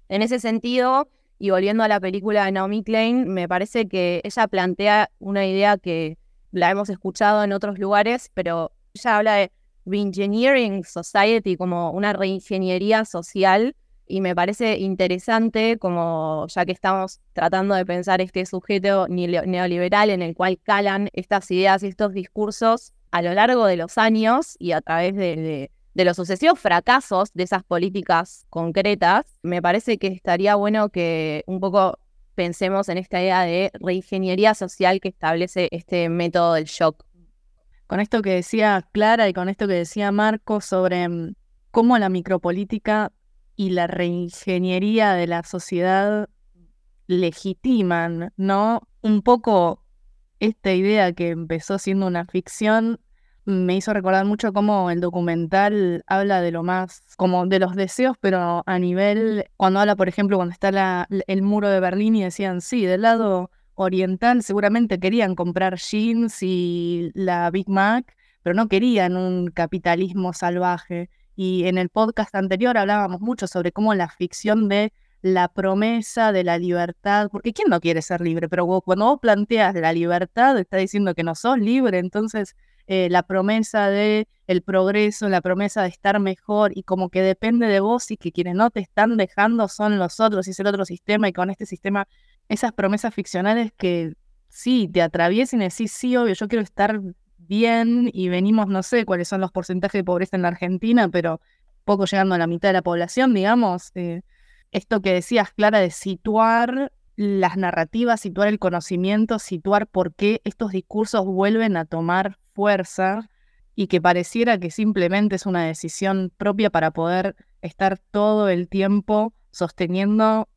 En ese sentido, y volviendo a la película de Naomi Klein, me parece que ella plantea una idea que la hemos escuchado en otros lugares, pero ella habla de Reengineering Society como una reingeniería social y me parece interesante como ya que estamos tratando de pensar este sujeto neoliberal en el cual calan estas ideas y estos discursos a lo largo de los años y a través de de los sucesivos fracasos de esas políticas concretas, me parece que estaría bueno que un poco pensemos en esta idea de reingeniería social que establece este método del shock. Con esto que decía Clara y con esto que decía Marco sobre mm, cómo la micropolítica y la reingeniería de la sociedad legitiman, ¿no? Un poco esta idea que empezó siendo una ficción me hizo recordar mucho cómo el documental habla de lo más, como de los deseos, pero a nivel, cuando habla, por ejemplo, cuando está el muro de Berlín y decían, sí, del lado oriental seguramente querían comprar jeans y la Big Mac, pero no querían un capitalismo salvaje. Y en el podcast anterior hablábamos mucho sobre cómo la ficción de la promesa de la libertad, porque ¿quién no quiere ser libre? Pero cuando vos planteas la libertad, está diciendo que no sos libre, entonces eh, la promesa de el progreso, la promesa de estar mejor y como que depende de vos y que quienes no te están dejando son los otros y es el otro sistema y con este sistema, esas promesas ficcionales que sí, te atraviesan y decís, sí, obvio, yo quiero estar bien y venimos, no sé cuáles son los porcentajes de pobreza en la Argentina, pero poco llegando a la mitad de la población, digamos. Eh, esto que decías, Clara, de situar las narrativas, situar el conocimiento, situar por qué estos discursos vuelven a tomar fuerza y que pareciera que simplemente es una decisión propia para poder estar todo el tiempo sosteniendo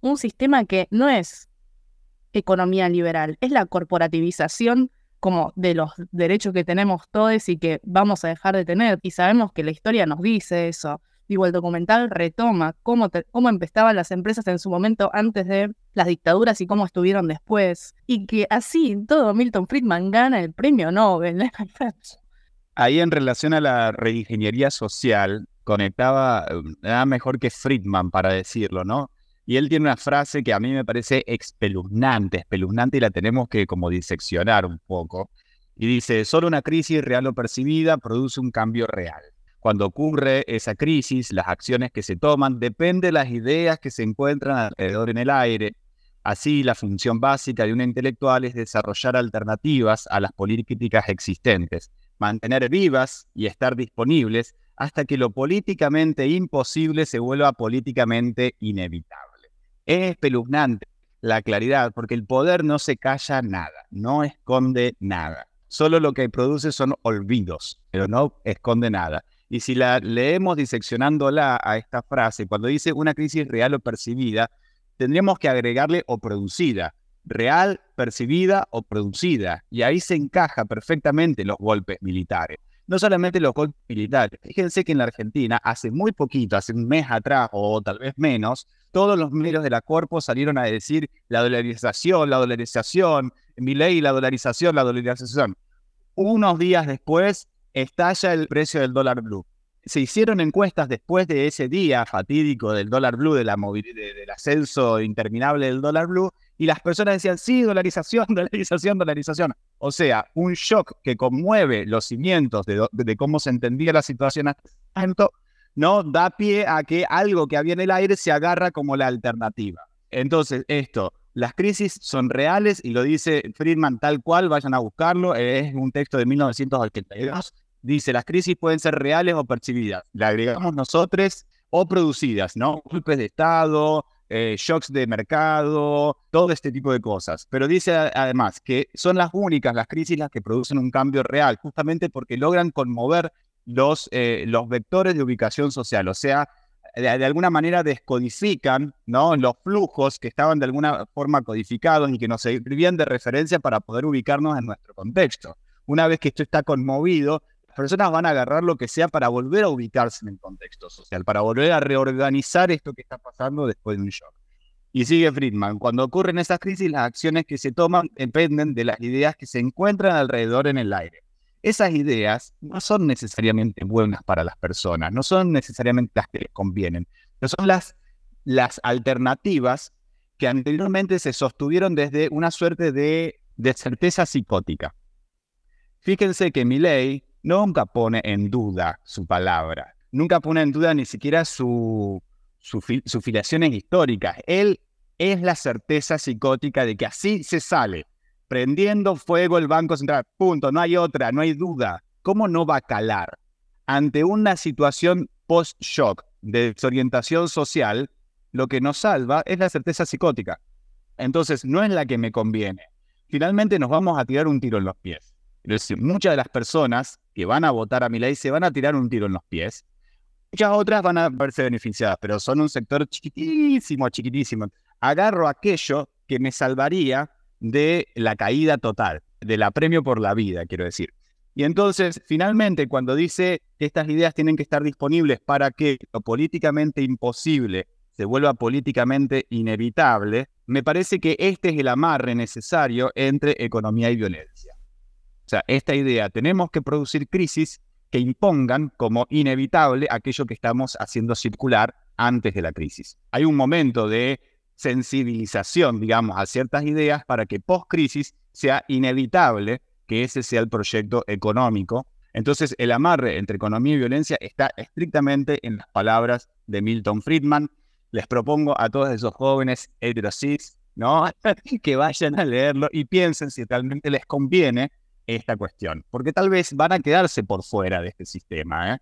un sistema que no es economía liberal, es la corporativización como de los derechos que tenemos todos y que vamos a dejar de tener. Y sabemos que la historia nos dice eso. Digo, el documental retoma cómo, cómo empezaban las empresas en su momento antes de las dictaduras y cómo estuvieron después. Y que así todo Milton Friedman gana el premio Nobel. Ahí en relación a la reingeniería social, conectaba eh, nada mejor que Friedman para decirlo, ¿no? Y él tiene una frase que a mí me parece espeluznante, espeluznante y la tenemos que como diseccionar un poco. Y dice, solo una crisis real o percibida produce un cambio real. Cuando ocurre esa crisis, las acciones que se toman dependen de las ideas que se encuentran alrededor en el aire. Así, la función básica de un intelectual es desarrollar alternativas a las políticas existentes, mantener vivas y estar disponibles hasta que lo políticamente imposible se vuelva políticamente inevitable. Es espeluznante la claridad porque el poder no se calla nada, no esconde nada. Solo lo que produce son olvidos, pero no esconde nada. Y si la leemos diseccionándola a esta frase, cuando dice una crisis real o percibida, tendríamos que agregarle o producida. Real, percibida o producida. Y ahí se encaja perfectamente los golpes militares. No solamente los golpes militares. Fíjense que en la Argentina, hace muy poquito, hace un mes atrás o tal vez menos, todos los medios de la Corpo salieron a decir la dolarización, la dolarización, mi ley, la dolarización, la dolarización. Unos días después estalla el precio del dólar blue. Se hicieron encuestas después de ese día fatídico del dólar blue, de la del ascenso interminable del dólar blue, y las personas decían, sí, dolarización, <laughs> dolarización, dolarización. O sea, un shock que conmueve los cimientos de, cómo se entendía la situación tanto, no da pie a que algo que había en el aire se agarra como la alternativa. Entonces, esto, las crisis son reales y lo dice Friedman tal cual, vayan a buscarlo, es un texto de 1982. Dice, las crisis pueden ser reales o percibidas. Le agregamos nosotros o producidas, ¿no? Golpes de Estado, eh, shocks de mercado, todo este tipo de cosas. Pero dice además que son las únicas, las crisis, las que producen un cambio real, justamente porque logran conmover los, eh, los vectores de ubicación social, o sea, de, alguna manera descodifican ¿no? los flujos que estaban de alguna forma codificados y que nos servían de referencia para poder ubicarnos en nuestro contexto. Una vez que esto está conmovido, personas van a agarrar lo que sea para volver a ubicarse en el contexto social, para volver a reorganizar esto que está pasando después de un shock. Y sigue Friedman, cuando ocurren esas crisis, las acciones que se toman dependen de las ideas que se encuentran alrededor en el aire esas ideas no son necesariamente buenas para las personas, no son necesariamente las que les convienen, son las, las alternativas que anteriormente se sostuvieron desde una suerte de, de certeza psicótica. Fíjense que Milley nunca pone en duda su palabra, nunca pone en duda ni siquiera su, sus filiaciones históricas. Él es la certeza psicótica de que así se sale prendiendo fuego el Banco Central. Punto, no hay otra, no hay duda. ¿Cómo no va a calar? Ante una situación post-shock de desorientación social, lo que nos salva es la certeza psicótica. Entonces, no es la que me conviene. Finalmente nos vamos a tirar un tiro en los pies. Muchas de las personas que van a votar a mi ley se van a tirar un tiro en los pies. Muchas otras van a verse beneficiadas, pero son un sector chiquitísimo, chiquitísimo. Agarro aquello que me salvaría de la caída total, del apremio por la vida, quiero decir. Y entonces, finalmente, cuando dice que estas ideas tienen que estar disponibles para que lo políticamente imposible se vuelva políticamente inevitable, me parece que este es el amarre necesario entre economía y violencia. Sea, esta idea, tenemos que producir crisis que impongan como inevitable aquello que estamos haciendo circular antes de la crisis. Hay un momento de sensibilización, digamos, a ciertas ideas para que post-crisis sea inevitable que ese sea el proyecto económico. Entonces, el amarre entre economía y violencia está estrictamente en las palabras de Milton Friedman. Les propongo a todos esos jóvenes heterosis, ¿no? <laughs> que vayan a leerlo y piensen si realmente les conviene esta cuestión, porque tal vez van a quedarse por fuera de este sistema. ¿eh?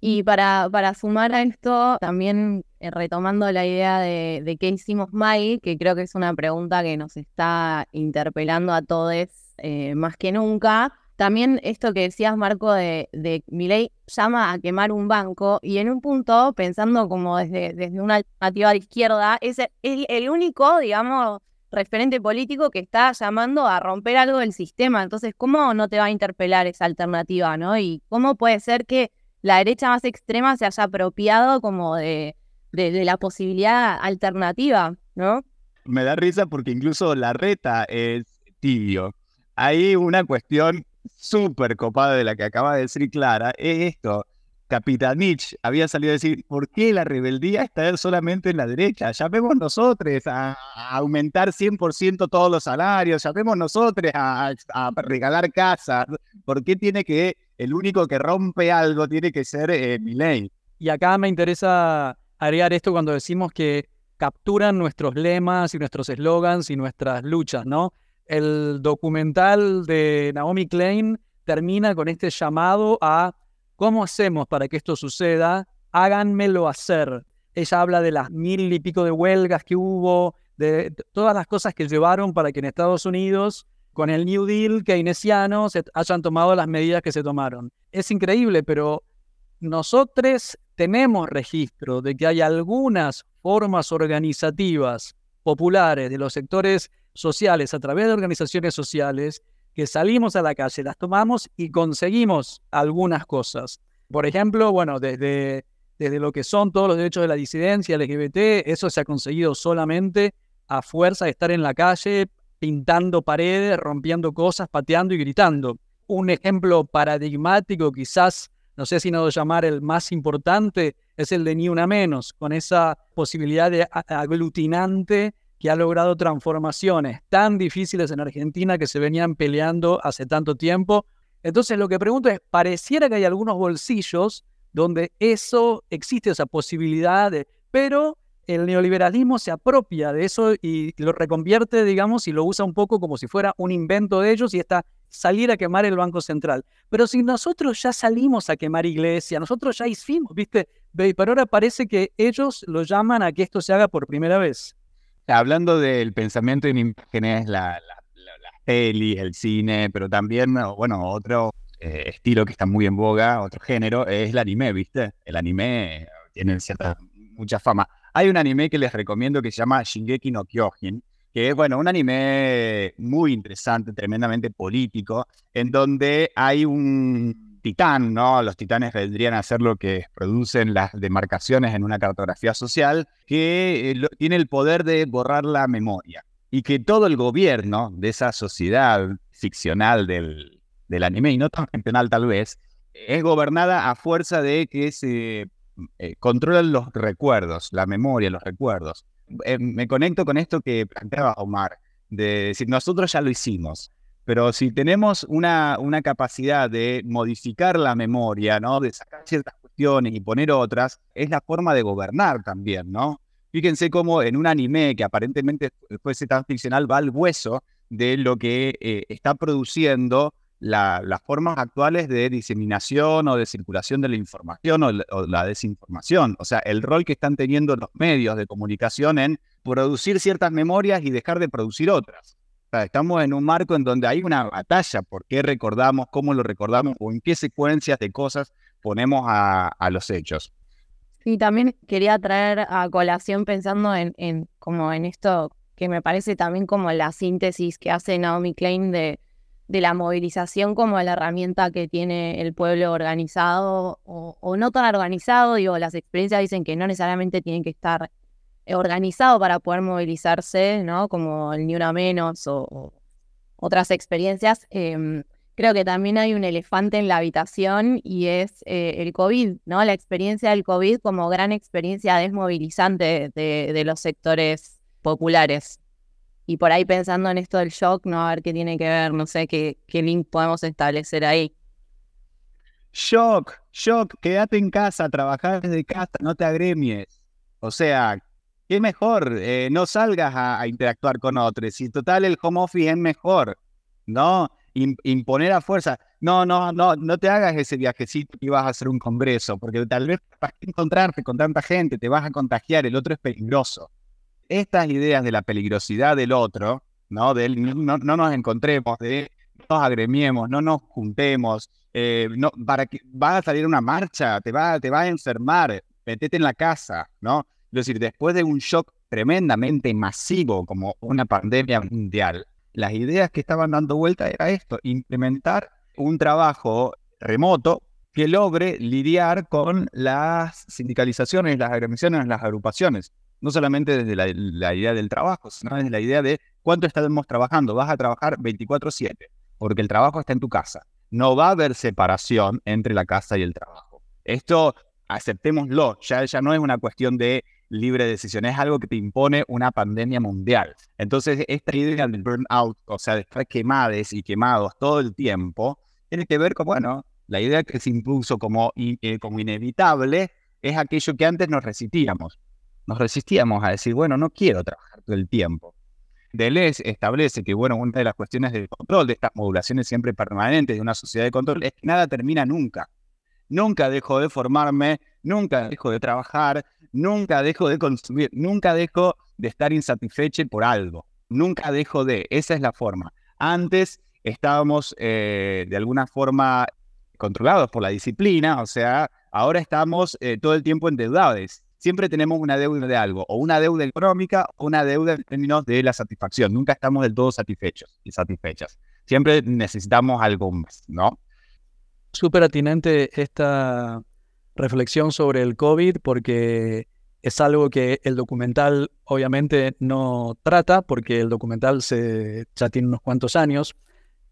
Y para, para sumar a esto, también eh, retomando la idea de, de, qué hicimos Mai, que creo que es una pregunta que nos está interpelando a todos eh, más que nunca. También esto que decías, Marco, de, de ley llama a quemar un banco y en un punto, pensando como desde, desde una alternativa de izquierda, es el único, digamos, referente político que está llamando a romper algo del sistema. Entonces, ¿cómo no te va a interpelar esa alternativa, no? Y cómo puede ser que la derecha más extrema se haya apropiado como de, de, la posibilidad alternativa, ¿no? Me da risa porque incluso la reta es tibio. Hay una cuestión súper copada de la que acaba de decir Clara, es esto. Capitanich había salido a decir, ¿por qué la rebeldía está solamente en la derecha? Llamemos nosotros a, aumentar 100% todos los salarios, llamemos nosotros a, a, regalar casas. ¿Por qué tiene que, el único que rompe algo tiene que ser eh? Y acá me interesa agregar esto cuando decimos que capturan nuestros lemas y nuestros eslogans y nuestras luchas, ¿no? El documental de Naomi Klein termina con este llamado a ¿Cómo hacemos para que esto suceda? Háganmelo hacer. Ella habla de las mil y pico de huelgas que hubo, de todas las cosas que llevaron para que en Estados Unidos, con el New Deal keynesiano, se hayan tomado las medidas que se tomaron. Es increíble, pero nosotros tenemos registro de que hay algunas formas organizativas populares de los sectores sociales a través de organizaciones sociales que salimos a la calle, las tomamos y conseguimos algunas cosas. Por ejemplo, bueno, desde, desde lo que son todos los derechos de la disidencia LGBT, eso se ha conseguido solamente a fuerza de estar en la calle, pintando paredes, rompiendo cosas, pateando y gritando. Un ejemplo paradigmático, quizás, no sé si no llamar el más importante, es el de Ni Una Menos, con esa posibilidad de aglutinante que ha logrado transformaciones tan difíciles en Argentina que se venían peleando hace tanto tiempo. Entonces lo que pregunto es, pareciera que hay algunos bolsillos donde eso existe, esa posibilidad, de, pero el neoliberalismo se apropia de eso y lo reconvierte, digamos, y lo usa un poco como si fuera un invento de ellos y está salir a quemar el Banco Central. Pero si nosotros ya salimos a quemar iglesia, nosotros ya hicimos, ¿viste? Pero ahora parece que ellos lo llaman a que esto se haga por primera vez hablando del pensamiento en imágenes, la, la, el cine, pero también, bueno, otro eh, estilo que está muy en boga, otro género, es el anime, ¿viste? El anime tiene cierta, mucha fama. Hay un anime que les recomiendo que se llama Shingeki no Kyojin, que es, bueno, un anime muy interesante, tremendamente político, en donde hay un titán, ¿no? Los titanes vendrían a ser lo que producen las demarcaciones en una cartografía social, que eh, tiene el poder de borrar la memoria. Y que todo el gobierno de esa sociedad ficcional del, anime, y no tan ficcional tal vez, es gobernada a fuerza de que se eh, controlan los recuerdos, la memoria, los recuerdos. Eh, me conecto con esto que planteaba Omar, de decir, nosotros ya lo hicimos, pero si tenemos una, una capacidad de modificar la memoria, ¿no? De sacar ciertas cuestiones y poner otras, es la forma de gobernar también, ¿no? Fíjense cómo en un anime que aparentemente fuese tan ficcional va al hueso de lo que eh, está produciendo las formas actuales de diseminación o de circulación de la información o, la desinformación. O sea, el rol que están teniendo los medios de comunicación en producir ciertas memorias y dejar de producir otras estamos en un marco en donde hay una batalla por qué recordamos, cómo lo recordamos o en qué secuencias de cosas ponemos a, los hechos. Sí, también quería traer a colación pensando en, como en esto que me parece también como la síntesis que hace Naomi Klein de, de la movilización como la herramienta que tiene el pueblo organizado o, o no tan organizado. Digo, las experiencias dicen que no necesariamente tienen que estar organizado para poder movilizarse, ¿no? Como el Ni Una Menos o, otras experiencias. Em, creo que también hay un elefante en la habitación y es eh, el COVID, ¿no? La experiencia del COVID como gran experiencia desmovilizante de, los sectores populares. Y por ahí pensando en esto del shock, no a ver qué tiene que ver, no sé qué, qué link podemos establecer ahí. Shock, shock, quédate en casa, trabajar desde casa, no te agremies. O sea, ¿qué mejor? Eh, no salgas a, a, interactuar con otros. Y total, el home office es mejor, ¿no? imponer a fuerza. No, no, no, no te hagas ese viajecito y vas a hacer un congreso, porque tal vez vas a encontrarte con tanta gente, te vas a contagiar, el otro es peligroso. Estas ideas de la peligrosidad del otro, ¿no? De no, no nos encontremos, de nos agremiemos, no nos juntemos, eh, no, para que va a salir una marcha, te va, te va a enfermar, metete en la casa, ¿no? Es decir, después de un shock tremendamente masivo como una pandemia mundial, las ideas que estaban dando vuelta era esto, implementar un trabajo remoto que logre lidiar con las sindicalizaciones, las agremiaciones, las agrupaciones. No solamente desde la, idea del trabajo, sino desde la idea de cuánto estamos trabajando. Vas a trabajar 24/7, porque el trabajo está en tu casa. No va a haber separación entre la casa y el trabajo. Esto, aceptémoslo, ya, ya no es una cuestión de libre decisión, es algo que te impone una pandemia mundial. Entonces, esta idea del burnout, o sea, de estar quemados y quemados todo el tiempo, tiene que ver con, bueno, la idea que se impuso como, eh, como inevitable es aquello que antes nos resistíamos. Nos resistíamos a decir, bueno, no quiero trabajar todo el tiempo. Deleuze establece que, bueno, una de las cuestiones del control, de estas modulaciones siempre permanentes de una sociedad de control, es que nada termina nunca. Nunca dejo de formarme, nunca dejo de trabajar, nunca dejo de consumir, nunca dejo de estar insatisfecho por algo, nunca dejo de, esa es la forma. Antes estábamos eh, de alguna forma controlados por la disciplina, o sea, ahora estamos eh, todo el tiempo endeudados. Siempre tenemos una deuda de algo, o una deuda económica, o una deuda en términos de la satisfacción. Nunca estamos del todo satisfechos y satisfechas. Siempre necesitamos algo más, ¿no? Súper atinente esta reflexión sobre el COVID porque es algo que el documental obviamente no trata porque el documental se, ya tiene unos cuantos años.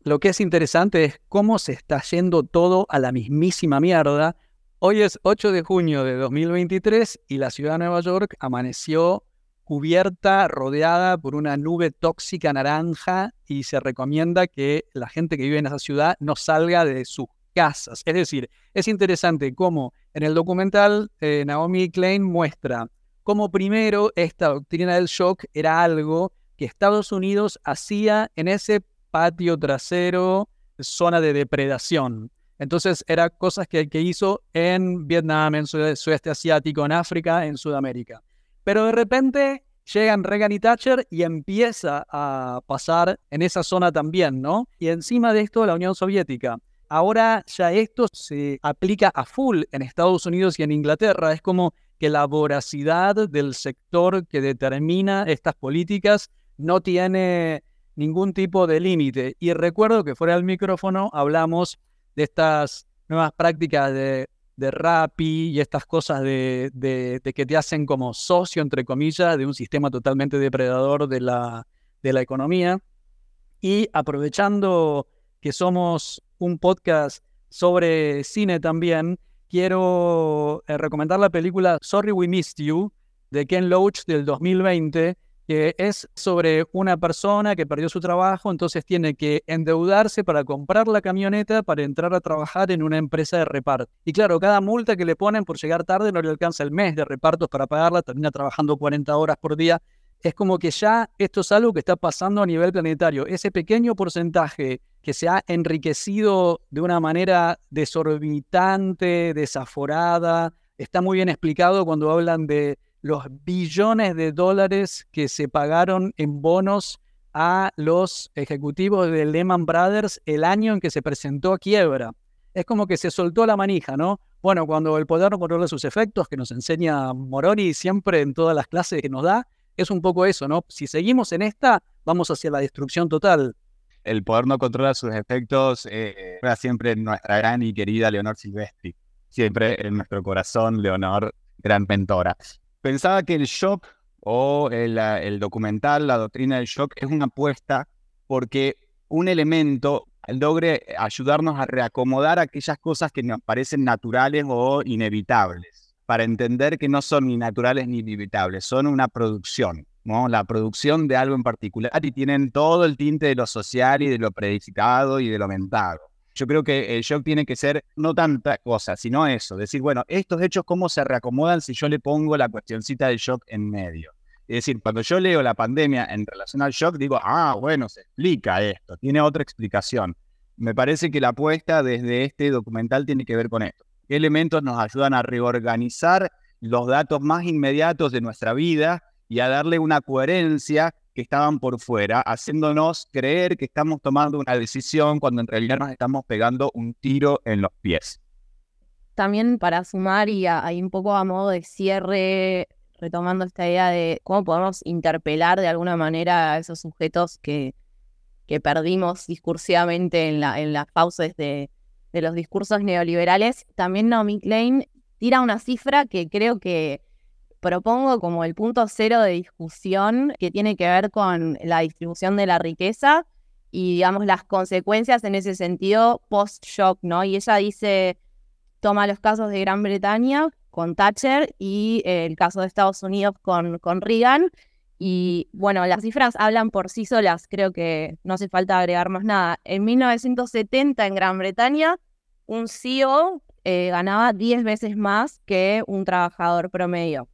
Lo que es interesante es cómo se está yendo todo a la mismísima mierda. Hoy es 8 de junio de 2023 y la ciudad de Nueva York amaneció cubierta, rodeada por una nube tóxica naranja y se recomienda que la gente que vive en esa ciudad no salga de sus Es decir, es interesante cómo en el documental eh, Naomi Klein muestra cómo primero esta doctrina del shock era algo que Estados Unidos hacía en ese patio trasero, zona de depredación. Entonces, era cosas que, hizo en Vietnam, en sudeste asiático, en África, en Sudamérica. Pero de repente llegan Reagan y Thatcher y empieza a pasar en esa zona también, ¿no? Y encima de esto, la Unión Soviética. Ahora ya esto se aplica a full en Estados Unidos y en Inglaterra. Es como que la voracidad del sector que determina estas políticas no tiene ningún tipo de límite. Y recuerdo que fuera del micrófono hablamos de estas nuevas prácticas de, de Rappi y estas cosas de, de, que te hacen como socio, entre comillas, de un sistema totalmente depredador de la, de la economía. Y aprovechando que somos un podcast sobre cine también, quiero eh, recomendar la película Sorry We Missed You de Ken Loach del 2020, que es sobre una persona que perdió su trabajo, entonces tiene que endeudarse para comprar la camioneta para entrar a trabajar en una empresa de reparto. Y claro, cada multa que le ponen por llegar tarde no le alcanza el mes de repartos para pagarla, termina trabajando 40 horas por día. Es como que ya esto es algo que está pasando a nivel planetario. Ese pequeño porcentaje que se ha enriquecido de una manera desorbitante, desaforada. Está muy bien explicado cuando hablan de los billones de dólares que se pagaron en bonos a los ejecutivos de Lehman Brothers el año en que se presentó a quiebra. Es como que se soltó la manija, ¿no? Bueno, cuando el poder no controla sus efectos, que nos enseña Moroni siempre en todas las clases que nos da, es un poco eso, ¿no? Si seguimos en esta, vamos hacia la destrucción total el poder no controla sus efectos eh, siempre nuestra gran y querida Leonor Silvestri. Siempre en nuestro corazón, Leonor, gran mentora. Pensaba que el shock o el, el documental, la doctrina del shock, es una apuesta porque un elemento logre ayudarnos a reacomodar aquellas cosas que nos parecen naturales o inevitables, para entender que no son ni naturales ni inevitables, son una producción ¿no? la producción de algo en particular y tienen todo el tinte de lo social y de lo predicado y de lo mentado. Yo creo que el shock tiene que ser no tanta cosa, sino eso, decir, bueno, estos hechos cómo se reacomodan si yo le pongo la cuestioncita del shock en medio. Es decir, cuando yo leo la pandemia en relación al shock, digo, ah, bueno, se explica esto, tiene otra explicación. Me parece que la apuesta desde este documental tiene que ver con esto. ¿Qué elementos nos ayudan a reorganizar los datos más inmediatos de nuestra vida y a darle una coherencia que estaban por fuera, haciéndonos creer que estamos tomando una decisión cuando en realidad nos estamos pegando un tiro en los pies. También para sumar y ahí un poco a modo de cierre, retomando esta idea de cómo podemos interpelar de alguna manera a esos sujetos que, que perdimos discursivamente en, la, en las pausas de, de los discursos neoliberales, también Naomi Klein tira una cifra que creo que propongo como el punto cero de discusión que tiene que ver con la distribución de la riqueza y, digamos, las consecuencias en ese sentido post-shock, ¿no? Y ella dice, toma los casos de Gran Bretaña con Thatcher y el caso de Estados Unidos con, con Reagan. Y bueno, las cifras hablan por sí solas, creo que no hace falta agregar más nada. En 1970 en Gran Bretaña, un CEO eh, ganaba 10 veces más que un trabajador promedio.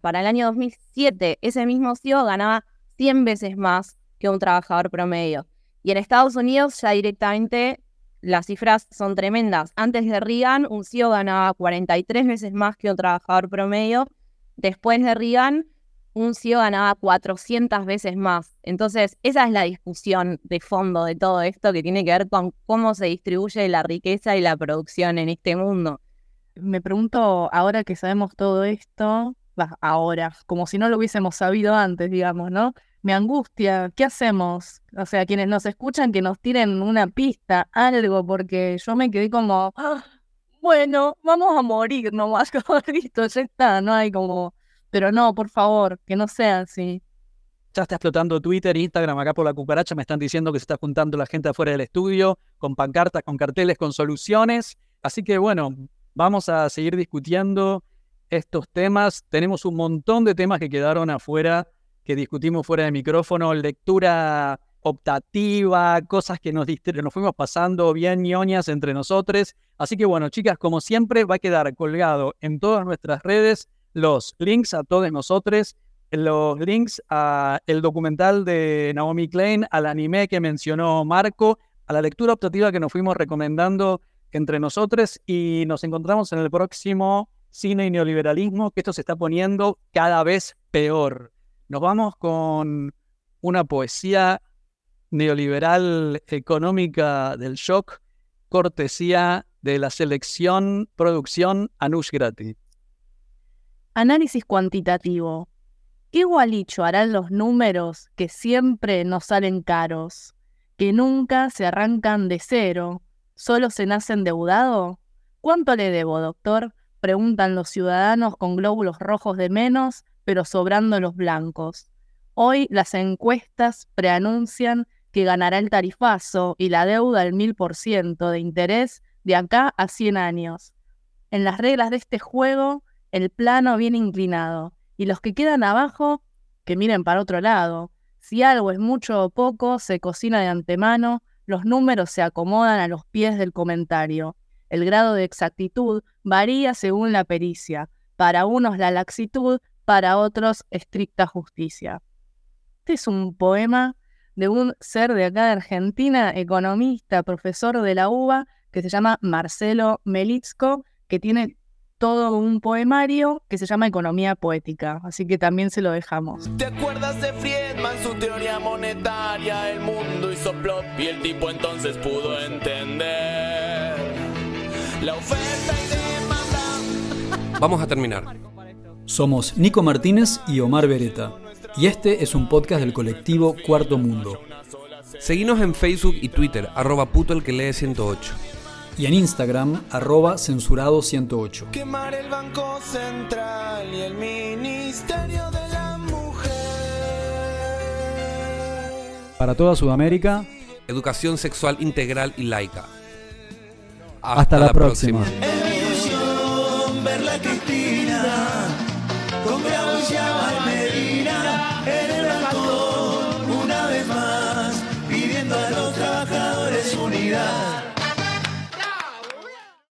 Para el año 2007, ese mismo CEO ganaba 100 veces más que un trabajador promedio. Y en Estados Unidos ya directamente las cifras son tremendas. Antes de Reagan, un CEO ganaba 43 veces más que un trabajador promedio. Después de Reagan, un CEO ganaba 400 veces más. Entonces, esa es la discusión de fondo de todo esto que tiene que ver con cómo se distribuye la riqueza y la producción en este mundo. Me pregunto, ahora que sabemos todo esto, ahora, como si no lo hubiésemos sabido antes, digamos, ¿no? Me angustia, ¿qué hacemos? O sea, quienes nos escuchan, que nos tiren una pista, algo, porque yo me quedé como, ah, bueno, vamos a morir nomás, <laughs> listo, ya está, no hay como, pero no, por favor, que no sea así. Ya está explotando Twitter, Instagram, acá por la cucaracha me están diciendo que se está juntando la gente afuera del estudio, con pancartas, con carteles, con soluciones. Así que bueno, vamos a seguir discutiendo estos temas. Tenemos un montón de temas que quedaron afuera, que discutimos fuera de micrófono, lectura optativa, cosas que nos, nos fuimos pasando bien ñoñas entre nosotros. Así que bueno, chicas, como siempre, va a quedar colgado en todas nuestras redes los links a todos nosotros, los links a el documental de Naomi Klein, al anime que mencionó Marco, a la lectura optativa que nos fuimos recomendando entre nosotros y nos encontramos en el próximo cine y neoliberalismo, que esto se está poniendo cada vez peor. Nos vamos con una poesía neoliberal económica del shock, cortesía de la selección producción Anush Gratis. Análisis cuantitativo. ¿Qué gualicho harán los números que siempre nos salen caros, que nunca se arrancan de cero, solo se nace endeudado? ¿Cuánto le debo, doctor? preguntan los ciudadanos con glóbulos rojos de menos, pero sobrando los blancos. Hoy las encuestas preanuncian que ganará el tarifazo y la deuda al mil por ciento de interés de acá a 100 años. En las reglas de este juego, el plano viene inclinado, y los que quedan abajo, que miren para otro lado. Si algo es mucho o poco, se cocina de antemano, los números se acomodan a los pies del comentario. El grado de exactitud varía según la pericia. Para unos la laxitud, para otros estricta justicia. Este es un poema de un ser de acá de Argentina, economista, profesor de la UBA, que se llama Marcelo Melitzko, que tiene todo un poemario que se llama Economía Poética, así que también se lo dejamos. ¿Te acuerdas de Friedman, su teoría monetaria? El mundo hizo plop y el tipo entonces pudo entender la oferta y demanda. Vamos a terminar. Somos Nico Martínez y Omar Beretta, y este es un podcast del colectivo Cuarto Mundo. Seguinos en Facebook y Twitter, arroba puto el que lee 108. Y en Instagram, arroba censurado 108. Quemar el Banco Central y el Ministerio de la Mujer. Para toda Sudamérica, Educación sexual integral y laica. Hasta, la, próxima. Ilusión ver la Cristina con Medina,